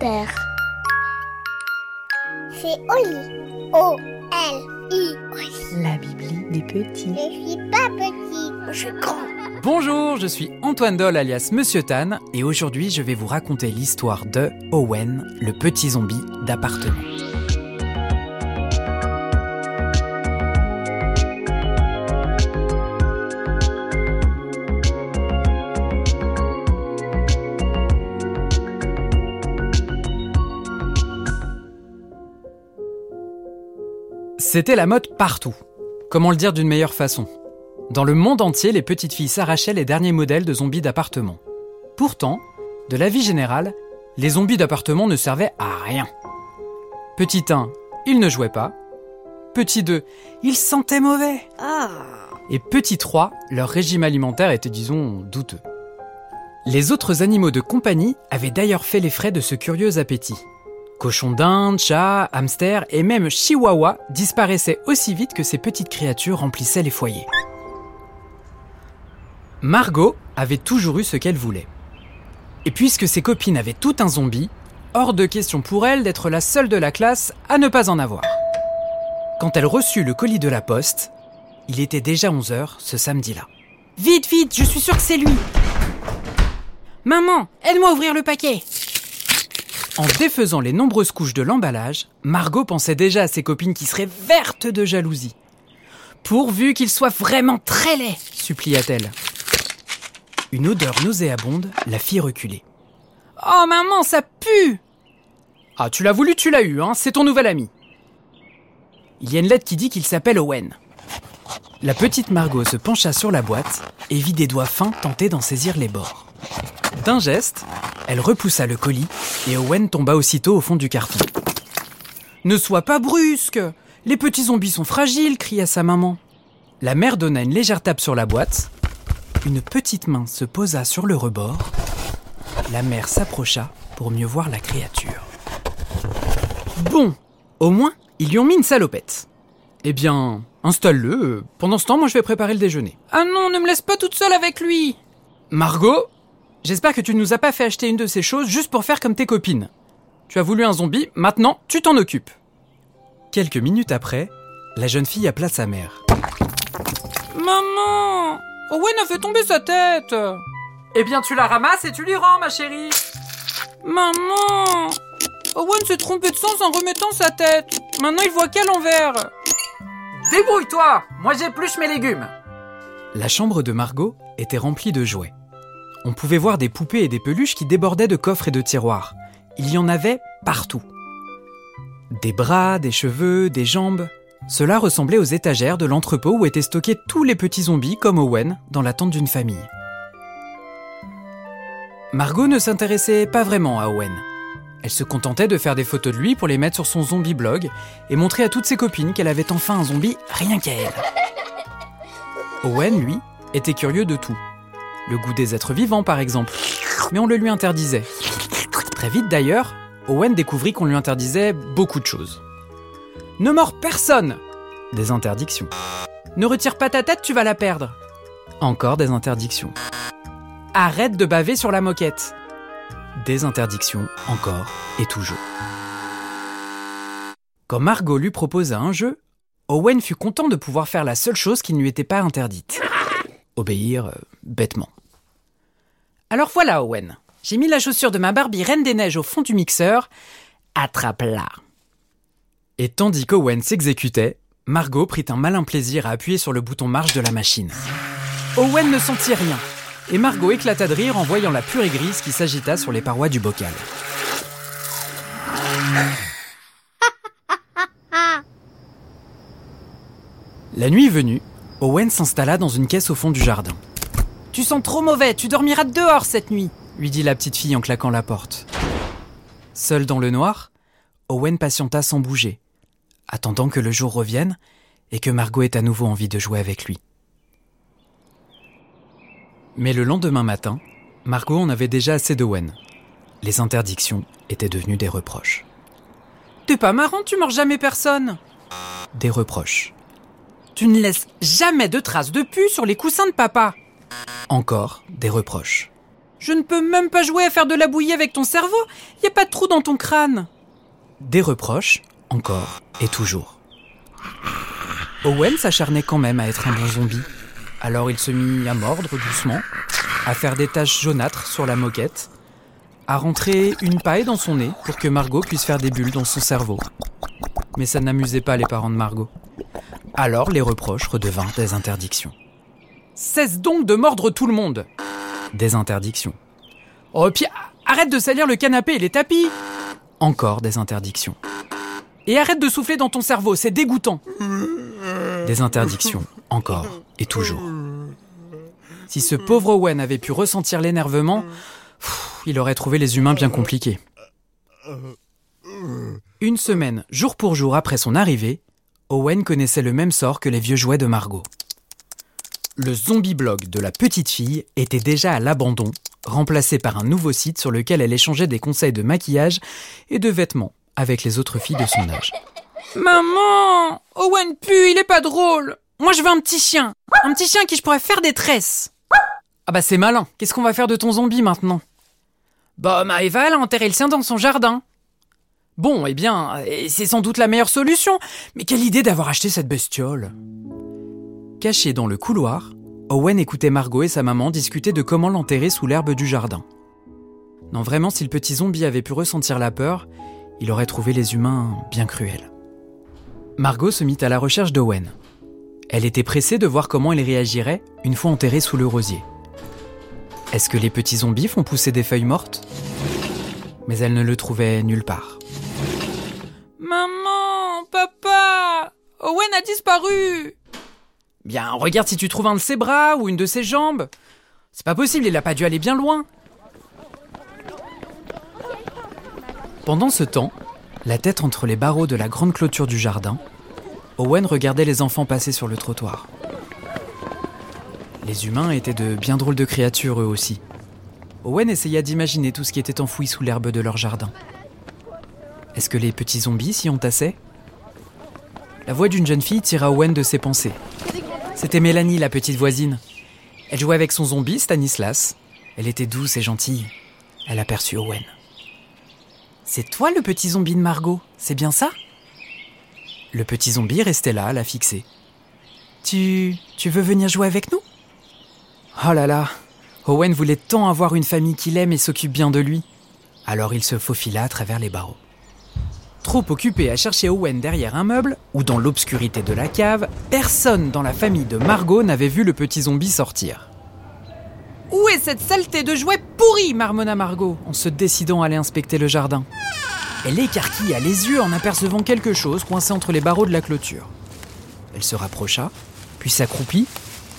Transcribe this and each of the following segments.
C'est Oli. O-L-I. La Bibli des petits. Je suis pas petit, je suis grand. Bonjour, je suis Antoine Doll alias Monsieur Tan et aujourd'hui je vais vous raconter l'histoire de Owen, le petit zombie d'appartement. C'était la mode partout. Comment le dire d'une meilleure façon? Dans le monde entier, les petites filles s'arrachaient les derniers modèles de zombies d'appartement. Pourtant, de la vie générale, les zombies d'appartement ne servaient à rien. Petit 1, ils ne jouaient pas. Petit 2, ils sentaient mauvais. Et petit 3, leur régime alimentaire était, disons, douteux. Les autres animaux de compagnie avaient d'ailleurs fait les frais de ce curieux appétit. Cochons d'Inde, chats, hamsters et même chihuahuas disparaissaient aussi vite que ces petites créatures remplissaient les foyers. Margot avait toujours eu ce qu'elle voulait. Et puisque ses copines avaient tout un zombie, hors de question pour elle d'être la seule de la classe à ne pas en avoir. Quand elle reçut le colis de la poste, il était déjà 11h ce samedi-là. Vite, vite, je suis sûre que c'est lui. Maman, aide-moi à ouvrir le paquet. En défaisant les nombreuses couches de l'emballage, Margot pensait déjà à ses copines qui seraient vertes de jalousie. Pourvu qu'il soit vraiment très laid, supplia-t-elle. Une odeur nauséabonde la fit reculer. Oh maman, ça pue Ah, tu l'as voulu, tu l'as eu, hein, c'est ton nouvel ami. Il y a une lettre qui dit qu'il s'appelle Owen. La petite Margot se pencha sur la boîte et vit des doigts fins tenter d'en saisir les bords. D'un geste, elle repoussa le colis et Owen tomba aussitôt au fond du carton. Ne sois pas brusque Les petits zombies sont fragiles cria sa maman. La mère donna une légère tape sur la boîte. Une petite main se posa sur le rebord. La mère s'approcha pour mieux voir la créature. Bon, au moins, ils lui ont mis une salopette. Eh bien, installe-le. Pendant ce temps, moi je vais préparer le déjeuner. Ah non, ne me laisse pas toute seule avec lui Margot, j'espère que tu ne nous as pas fait acheter une de ces choses juste pour faire comme tes copines. Tu as voulu un zombie, maintenant tu t'en occupes. Quelques minutes après, la jeune fille appela sa mère. Maman Owen a fait tomber sa tête Eh bien, tu la ramasses et tu lui rends, ma chérie. Maman Owen s'est trompé de sens en remettant sa tête. Maintenant il voit qu'à l'envers. Débrouille-toi Moi j'épluche mes légumes La chambre de Margot était remplie de jouets. On pouvait voir des poupées et des peluches qui débordaient de coffres et de tiroirs. Il y en avait partout. Des bras, des cheveux, des jambes. Cela ressemblait aux étagères de l'entrepôt où étaient stockés tous les petits zombies comme Owen dans l'attente d'une famille. Margot ne s'intéressait pas vraiment à Owen. Elle se contentait de faire des photos de lui pour les mettre sur son zombie blog et montrer à toutes ses copines qu'elle avait enfin un zombie rien qu'à elle. Owen, lui, était curieux de tout. Le goût des êtres vivants, par exemple. Mais on le lui interdisait. Très vite d'ailleurs, Owen découvrit qu'on lui interdisait beaucoup de choses. Ne mords personne Des interdictions. Ne retire pas ta tête, tu vas la perdre. Encore des interdictions. Arrête de baver sur la moquette. Des interdictions, encore et toujours. Quand Margot lui proposa un jeu, Owen fut content de pouvoir faire la seule chose qui ne lui était pas interdite. Obéir euh, bêtement. Alors voilà, Owen. J'ai mis la chaussure de ma Barbie Reine des Neiges au fond du mixeur. Attrape-la. Et tandis qu'Owen s'exécutait, Margot prit un malin plaisir à appuyer sur le bouton marche de la machine. Owen ne sentit rien, et Margot éclata de rire en voyant la purée grise qui s'agita sur les parois du bocal. La nuit venue, Owen s'installa dans une caisse au fond du jardin. Tu sens trop mauvais, tu dormiras dehors cette nuit, lui dit la petite fille en claquant la porte. Seul dans le noir, Owen patienta sans bouger, attendant que le jour revienne et que Margot ait à nouveau envie de jouer avec lui. Mais le lendemain matin, Margot en avait déjà assez d'Owen. Les interdictions étaient devenues des reproches. T'es pas marrant, tu mords jamais personne. Des reproches. Tu ne laisses jamais de traces de pu sur les coussins de papa. Encore des reproches. Je ne peux même pas jouer à faire de la bouillie avec ton cerveau. Y a pas de trou dans ton crâne. Des reproches, encore et toujours. Owen s'acharnait quand même à être un bon zombie. Alors il se mit à mordre doucement, à faire des taches jaunâtres sur la moquette, à rentrer une paille dans son nez pour que Margot puisse faire des bulles dans son cerveau. Mais ça n'amusait pas les parents de Margot. Alors les reproches redevinrent des interdictions. Cesse donc de mordre tout le monde Des interdictions. Oh, puis arrête de salir le canapé et les tapis Encore des interdictions. Et arrête de souffler dans ton cerveau, c'est dégoûtant Des interdictions, encore et toujours. Si ce pauvre Owen avait pu ressentir l'énervement, il aurait trouvé les humains bien compliqués. Une semaine, jour pour jour après son arrivée, Owen connaissait le même sort que les vieux jouets de Margot. Le zombie blog de la petite fille était déjà à l'abandon, remplacé par un nouveau site sur lequel elle échangeait des conseils de maquillage et de vêtements avec les autres filles de son âge. Maman Owen pue, il est pas drôle. Moi je veux un petit chien. Un petit chien qui je pourrais faire des tresses. Ah bah c'est malin, qu'est-ce qu'on va faire de ton zombie maintenant? Bah Maëva elle a enterré le sien dans son jardin. Bon, eh bien, c'est sans doute la meilleure solution, mais quelle idée d'avoir acheté cette bestiole Caché dans le couloir, Owen écoutait Margot et sa maman discuter de comment l'enterrer sous l'herbe du jardin. Non, vraiment, si le petit zombie avait pu ressentir la peur, il aurait trouvé les humains bien cruels. Margot se mit à la recherche d'Owen. Elle était pressée de voir comment il réagirait une fois enterré sous le rosier. Est-ce que les petits zombies font pousser des feuilles mortes? Mais elle ne le trouvait nulle part. Maman, papa, Owen a disparu. Bien, regarde si tu trouves un de ses bras ou une de ses jambes. C'est pas possible, il a pas dû aller bien loin. Pendant ce temps, la tête entre les barreaux de la grande clôture du jardin, Owen regardait les enfants passer sur le trottoir. Les humains étaient de bien drôles de créatures eux aussi. Owen essaya d'imaginer tout ce qui était enfoui sous l'herbe de leur jardin. Est-ce que les petits zombies s'y entassaient? La voix d'une jeune fille tira Owen de ses pensées. C'était Mélanie, la petite voisine. Elle jouait avec son zombie, Stanislas. Elle était douce et gentille. Elle aperçut Owen. C'est toi le petit zombie de Margot, c'est bien ça? Le petit zombie restait là, la fixer. Tu. tu veux venir jouer avec nous? Oh là là Owen voulait tant avoir une famille qu'il aime et s'occupe bien de lui. Alors il se faufila à travers les barreaux. Trop occupé à chercher Owen derrière un meuble ou dans l'obscurité de la cave, personne dans la famille de Margot n'avait vu le petit zombie sortir. Où est cette saleté de jouet pourri marmonna Margot en se décidant à aller inspecter le jardin? Elle écarquilla les yeux en apercevant quelque chose coincé entre les barreaux de la clôture. Elle se rapprocha, puis s'accroupit.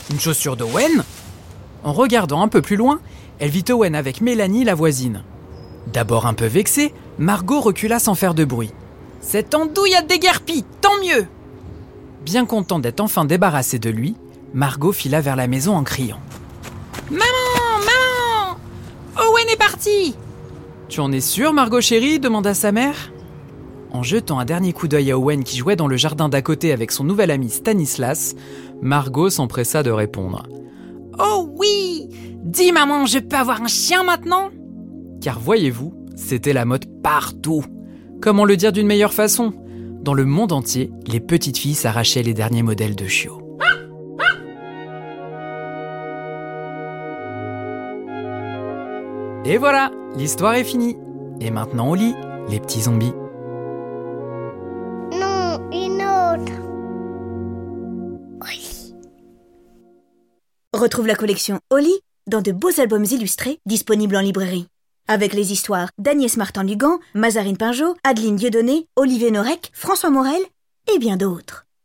Une chaussure d'Owen? En regardant un peu plus loin, elle vit Owen avec Mélanie, la voisine. D'abord un peu vexée, Margot recula sans faire de bruit. Cette andouille a déguerpi, tant mieux Bien content d'être enfin débarrassée de lui, Margot fila vers la maison en criant. Maman Maman Owen est parti Tu en es sûre, Margot chérie demanda sa mère. En jetant un dernier coup d'œil à Owen qui jouait dans le jardin d'à côté avec son nouvel ami Stanislas, Margot s'empressa de répondre. Oh oui Dis maman, je peux avoir un chien maintenant? Car voyez-vous, c'était la mode partout. Comment le dire d'une meilleure façon? Dans le monde entier, les petites filles s'arrachaient les derniers modèles de chiots. Et voilà, l'histoire est finie. Et maintenant au lit, les petits zombies. Non, une autre. Oui. Retrouve la collection Oli dans de beaux albums illustrés disponibles en librairie. Avec les histoires d'Agnès Martin-Lugan, Mazarine Pinjot, Adeline Dieudonné, Olivier Norek, François Morel et bien d'autres.